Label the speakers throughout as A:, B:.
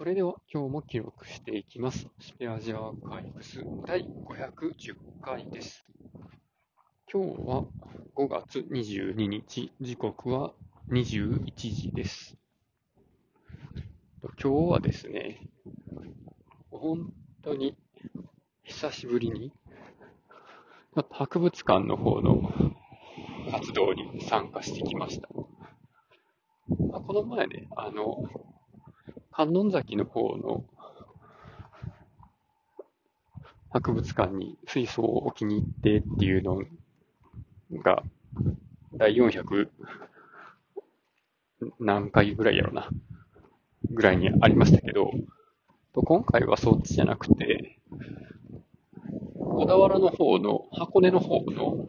A: それでは今日も記録していきます。スペアジアーカイブス第510回です。今日は5月22日、時刻は21時です。今日はですね、本当に久しぶりに博物館の方の活動に参加してきました。この前ね、あの、観音崎の方の博物館に水槽を置きに行ってっていうのが、第400何回ぐらいやろな、ぐらいにありましたけど、今回はそっちじゃなくて、小田原の方の、箱根の方の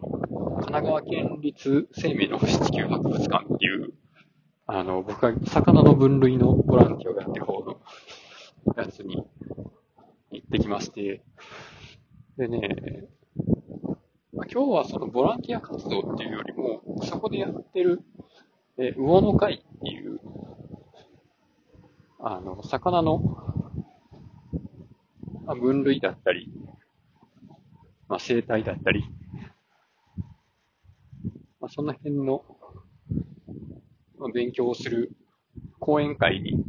A: 神奈川県立生命の星地球博物館っていう、あの、僕が魚の分類のボランティアをやってる方のやつに行ってきまして、でね、まあ、今日はそのボランティア活動っていうよりも、そこでやってる、え、魚の会っていう、あの、魚の、あ、分類だったり、まあ、生態だったり、まあ、その辺の、勉強をする講演会に、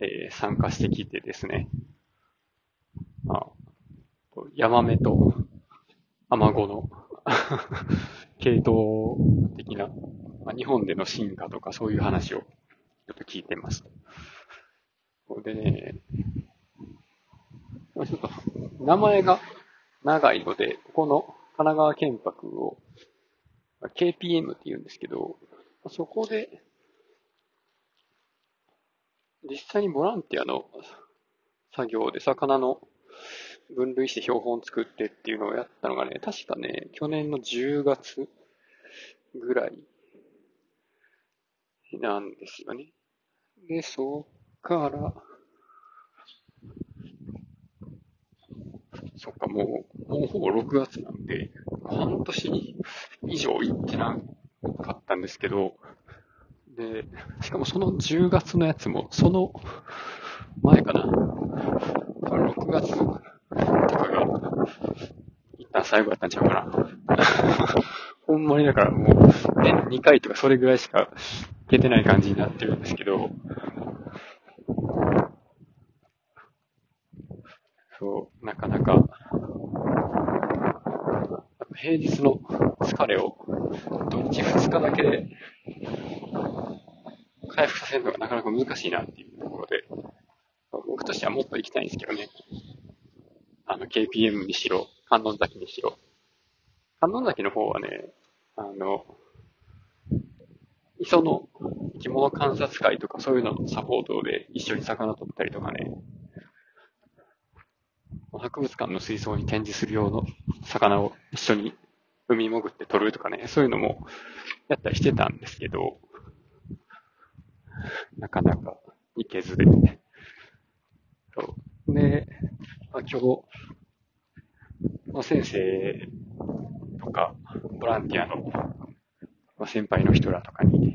A: えー、参加してきてですね、まあ、ヤマメとアマゴの 系統的な、まあ、日本での進化とかそういう話をちょっと聞いてました。でね、ちょっと名前が長いので、この神奈川県博を KPM って言うんですけど、そこで、実際にボランティアの作業で魚の分類して標本作ってっていうのをやったのがね、確かね、去年の10月ぐらいなんですよね。で、そっから、そっか、もう、もうほぼ6月なんで、半年以上行ってないかったんですけど、で、しかもその10月のやつも、その前かな。多分6月とかが、一旦最後やったんちゃうかな。ほんまにだからもう、年2回とかそれぐらいしか行けてない感じになってるんですけど、そう、なかなか、平日の疲れを土日2日だけで回復させるのがなかなか難しいなっていうところで、僕としてはもっと行きたいんですけどね。あの、KPM にしろ、観音崎にしろ。観音崎の方はね、あの、磯の生き物観察会とかそういうののサポートで一緒に魚取ったりとかね、博物館の水槽に展示する用の魚を一緒に海潜って取るとかね、そういうのもやったりしてたんですけど、なかなか行けずで。そうで、まあ、今日、まあ、先生とか、ボランティアの、まあ、先輩の人らとかに、い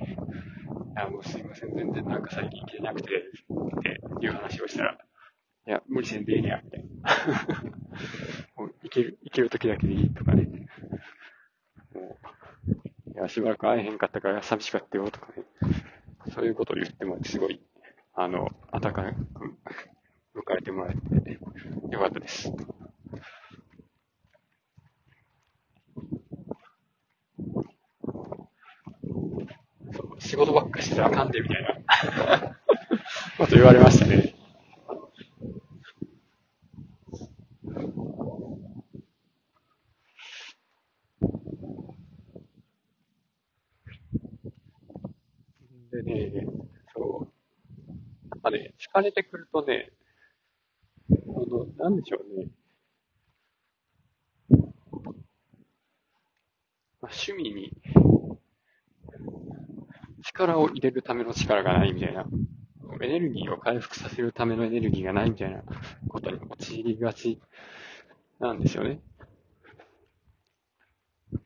A: や、もうすいません、全然なんか最近行けなくて、っていう話をしたら、いや、無理せんでええねや、みたいな。もう行ける、行ける時だけでいいとかね。いや、しばらく会えへんかったから寂しかったよ、とかね。そういうことを言っても、すごい、あの、温かく迎えてもらえて、よかったです。仕事ばっかしてたらあかんで、みたいな こと言われましたね。でね、そう。やっぱね、疲れてくるとね、あの、なんでしょうね。まあ、趣味に力を入れるための力がないみたいな。エネルギーを回復させるためのエネルギーがないみたいなことに陥りがちなんですよね。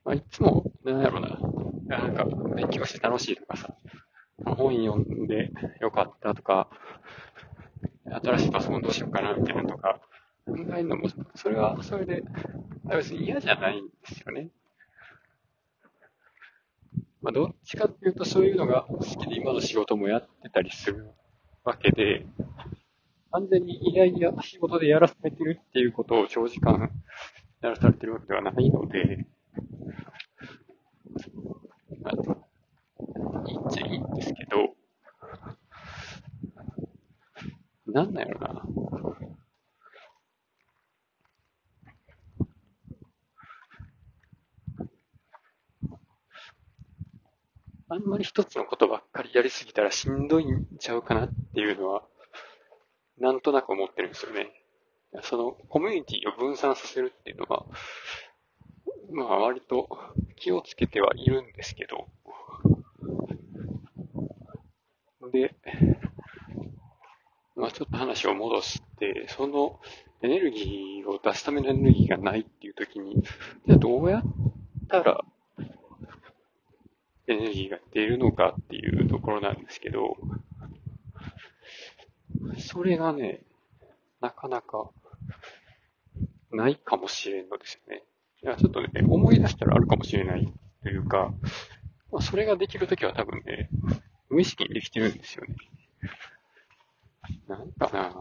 A: まあ、いつも、なんやろな。なんか、勉強して楽しいとかさ、本読んでよかったとか、新しいパソコンどうしようかな、みたいなとか、考えるのも、それはそれで、別に嫌じゃないんですよね。まあ、どっちかっていうとそういうのが好きで今の仕事もやってたりするわけで、完全にいやいや仕事でやらされてるっていうことを長時間やらされてるわけではないので、まあ、いいっちゃいいんですけど、なんなんやろな。あんまり一つのことばっかりやりすぎたらしんどいんちゃうかなっていうのは、なんとなく思ってるんですよね。そのコミュニティを分散させるっていうのは、まあ割と気をつけてはいるんですけど、で、まあちょっと話を戻して、そのエネルギーを出すためのエネルギーがないっていう時に、じゃあどうやったらエネルギーが出るのかっていうところなんですけど、それがね、なかなかないかもしれんのですよね。いや、ちょっとね、思い出したらあるかもしれないというか、まあ、それができるときは多分ね、無意識にできてるんですよね。なんかな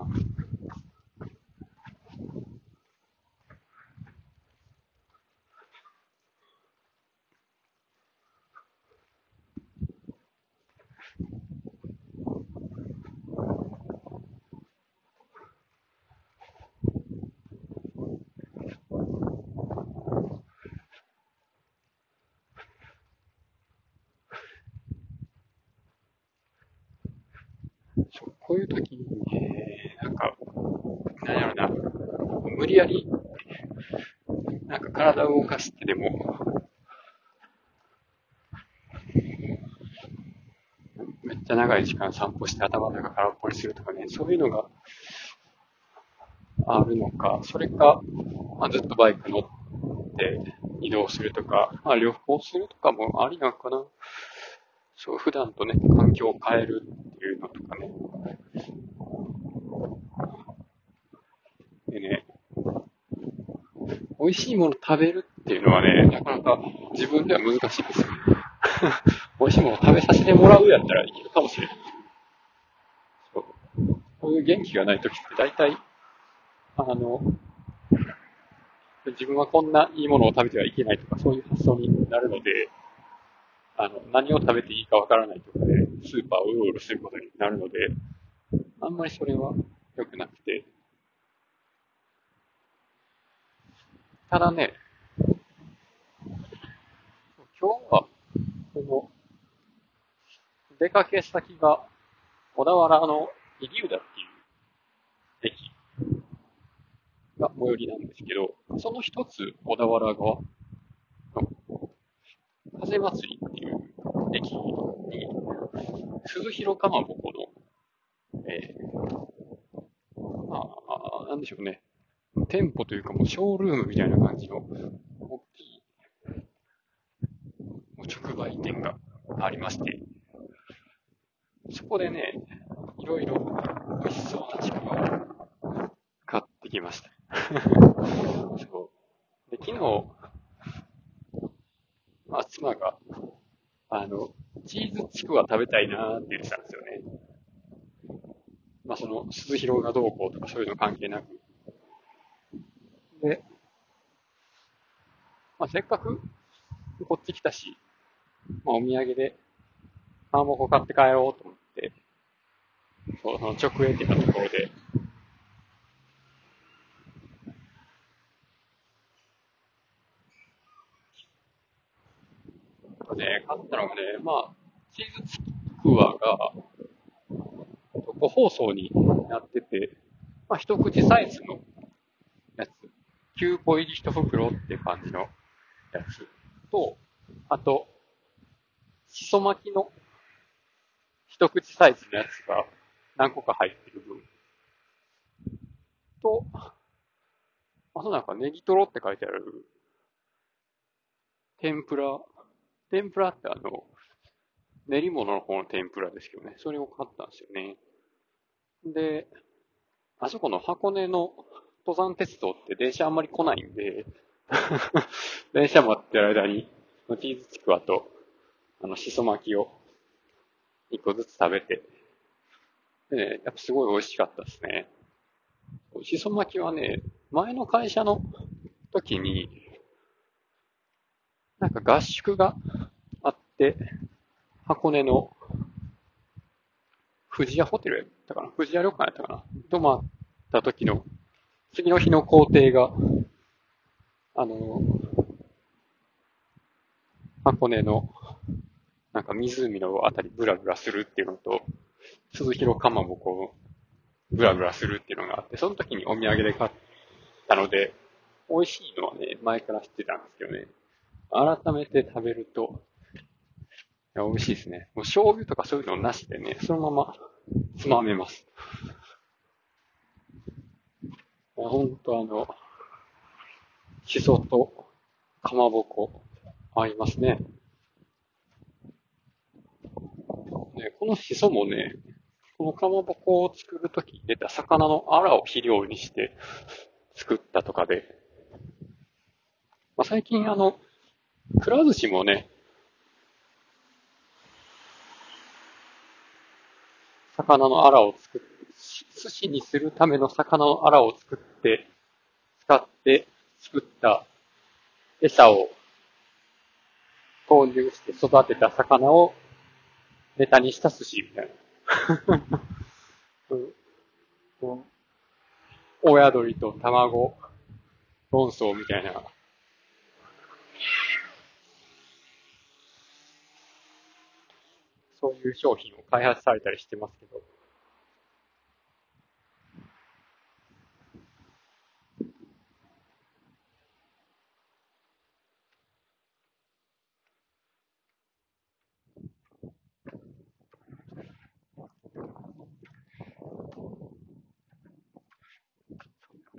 A: こういう時に、なんか、なんやろな、無理やり、なんか体を動かしてでも、めっちゃ長い時間散歩して頭の中空っぽにするとかね、そういうのがあるのか、それか、まあ、ずっとバイク乗って移動するとか、まあ、旅行するとかもありなのかな。そう、普段とね、環境を変えるいうのとかね。でね、美味しいもの食べるっていうのはね、なかなか自分では難しいですよ。美味しいもの食べさせてもらうやったらいけるかもしれない。そう。こういう元気がない時って大体、あの、自分はこんないいものを食べてはいけないとか、そういう発想になるので、あの、何を食べていいかわからないところで、スーパーをうろうろすることになるので、あんまりそれは良くなくて。ただね、今日は、この、出かけ先が、小田原の入生田っていう駅が最寄りなんですけど、その一つ、小田原側風祭りっていう駅に、鈴広かまぼこの、えー、まあ、なんでしょうね。店舗というかもうショールームみたいな感じの大きい直売店がありまして、そこでね、いろいろ美味しそうなちくわを買ってきました。そう。で、昨日、まあ、妻が、あの、チーズちくわ食べたいなーって言ってたんですよね。まあ、その、鈴広がどうこうとかそういうの関係なく。で、まあ、せっかくこっち来たし、まあ、お土産で、あもこ買って帰ろうと思って、そう、その直営店のところで、ね、買ったのがね、まあ、チーズちくわが、個包装になってて、まあ、一口サイズのやつ、9個入り1袋って感じのやつと、あと、しそ巻きの一口サイズのやつが何個か入ってる分。と、あとなんかネギトロって書いてある天ぷら天ぷらってあの、練り物の方の天ぷらですけどね、それを買ったんですよね。で、あそこの箱根の登山鉄道って電車あんまり来ないんで、電車待ってる間に、チーズちくわと、あの、しそ巻きを一個ずつ食べて、でね、やっぱすごい美味しかったですね。しそ巻きはね、前の会社の時に、なんか合宿があって、箱根の富士屋ホテルやったかな？富士屋旅館やったかな？泊まった時の、次の日の工程が、あの、箱根の、なんか湖のあたりブラブラするっていうのと、鈴広かまぼこをブラブラするっていうのがあって、その時にお土産で買ったので、美味しいのはね、前から知ってたんですけどね。改めて食べると、や、美味しいですね。もう醤油とかそういうのなしでね、そのままつまめます。ほんとあの、しそとかまぼこ合いますね。ね、このしそもね、このかまぼこを作るときに出た魚のアラを肥料にして作ったとかで、まあ、最近あの、くら寿司もね、魚のアラを作って、寿司にするための魚のアラを作って、使って作った餌を投入して育てた魚をネタにした寿司みたいな。うん、親鳥と卵論争みたいな。そういう商品を開発されたりしてますけど。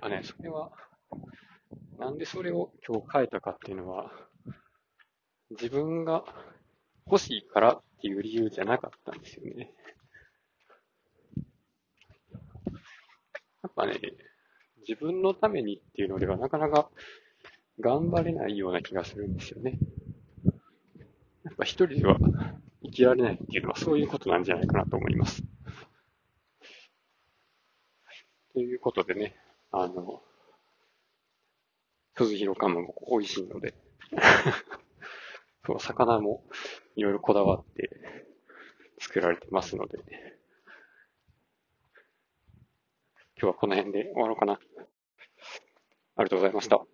A: あね、それは、なんでそれを今日変えたかっていうのは、自分が欲しいからっていう理由じゃなかったんですよね。やっぱね、自分のためにっていうのではなかなか頑張れないような気がするんですよね。やっぱ一人では生きられないっていうのはそういうことなんじゃないかなと思います。ということでね、あの、鈴広かも美味しいので魚もいろいろこだわって作られてますので、今日はこの辺で終わろうかな。ありがとうございました。